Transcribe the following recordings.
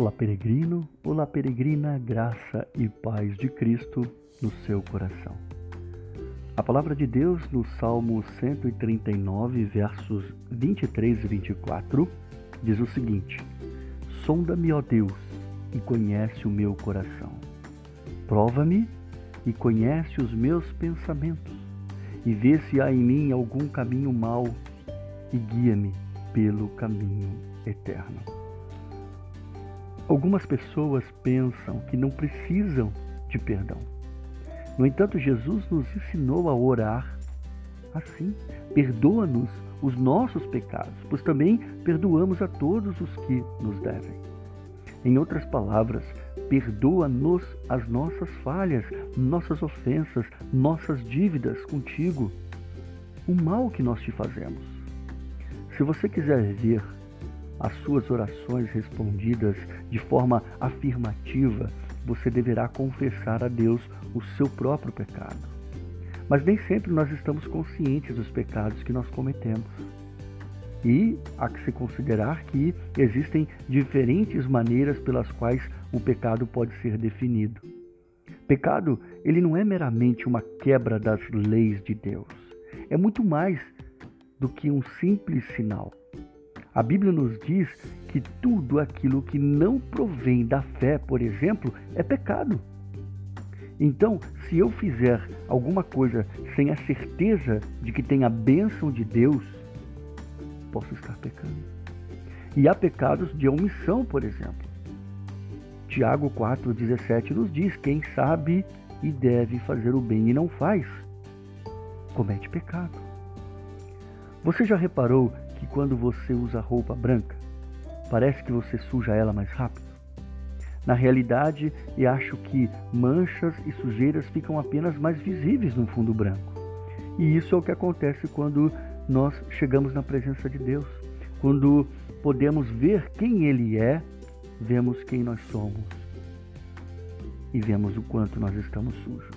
Olá, peregrino, olá, peregrina, graça e paz de Cristo no seu coração. A palavra de Deus no Salmo 139, versos 23 e 24, diz o seguinte: Sonda-me, ó Deus, e conhece o meu coração. Prova-me e conhece os meus pensamentos, e vê se há em mim algum caminho mau, e guia-me pelo caminho eterno. Algumas pessoas pensam que não precisam de perdão. No entanto, Jesus nos ensinou a orar assim: perdoa-nos os nossos pecados, pois também perdoamos a todos os que nos devem. Em outras palavras, perdoa-nos as nossas falhas, nossas ofensas, nossas dívidas contigo, o mal que nós te fazemos. Se você quiser ver as suas orações respondidas de forma afirmativa, você deverá confessar a Deus o seu próprio pecado. Mas nem sempre nós estamos conscientes dos pecados que nós cometemos. E há que se considerar que existem diferentes maneiras pelas quais o pecado pode ser definido. Pecado, ele não é meramente uma quebra das leis de Deus. É muito mais do que um simples sinal. A Bíblia nos diz que tudo aquilo que não provém da fé, por exemplo, é pecado. Então, se eu fizer alguma coisa sem a certeza de que tem a bênção de Deus, posso estar pecando. E há pecados de omissão, por exemplo. Tiago 4,17 nos diz: quem sabe e deve fazer o bem e não faz, comete pecado. Você já reparou que quando você usa roupa branca, parece que você suja ela mais rápido? Na realidade, eu acho que manchas e sujeiras ficam apenas mais visíveis no fundo branco. E isso é o que acontece quando nós chegamos na presença de Deus. Quando podemos ver quem Ele é, vemos quem nós somos e vemos o quanto nós estamos sujos.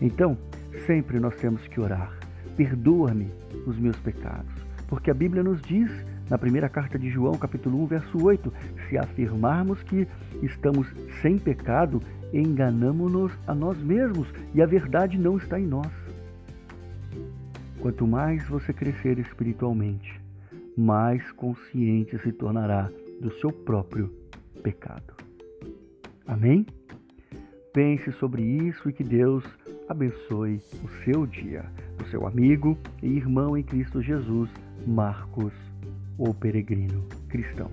Então, sempre nós temos que orar. Perdoa-me os meus pecados porque a Bíblia nos diz, na primeira carta de João, capítulo 1, verso 8, se afirmarmos que estamos sem pecado, enganamos-nos a nós mesmos e a verdade não está em nós. Quanto mais você crescer espiritualmente, mais consciente se tornará do seu próprio pecado. Amém? Pense sobre isso e que Deus abençoe o seu dia. O seu amigo e irmão em Cristo Jesus, Marcos, o peregrino cristão.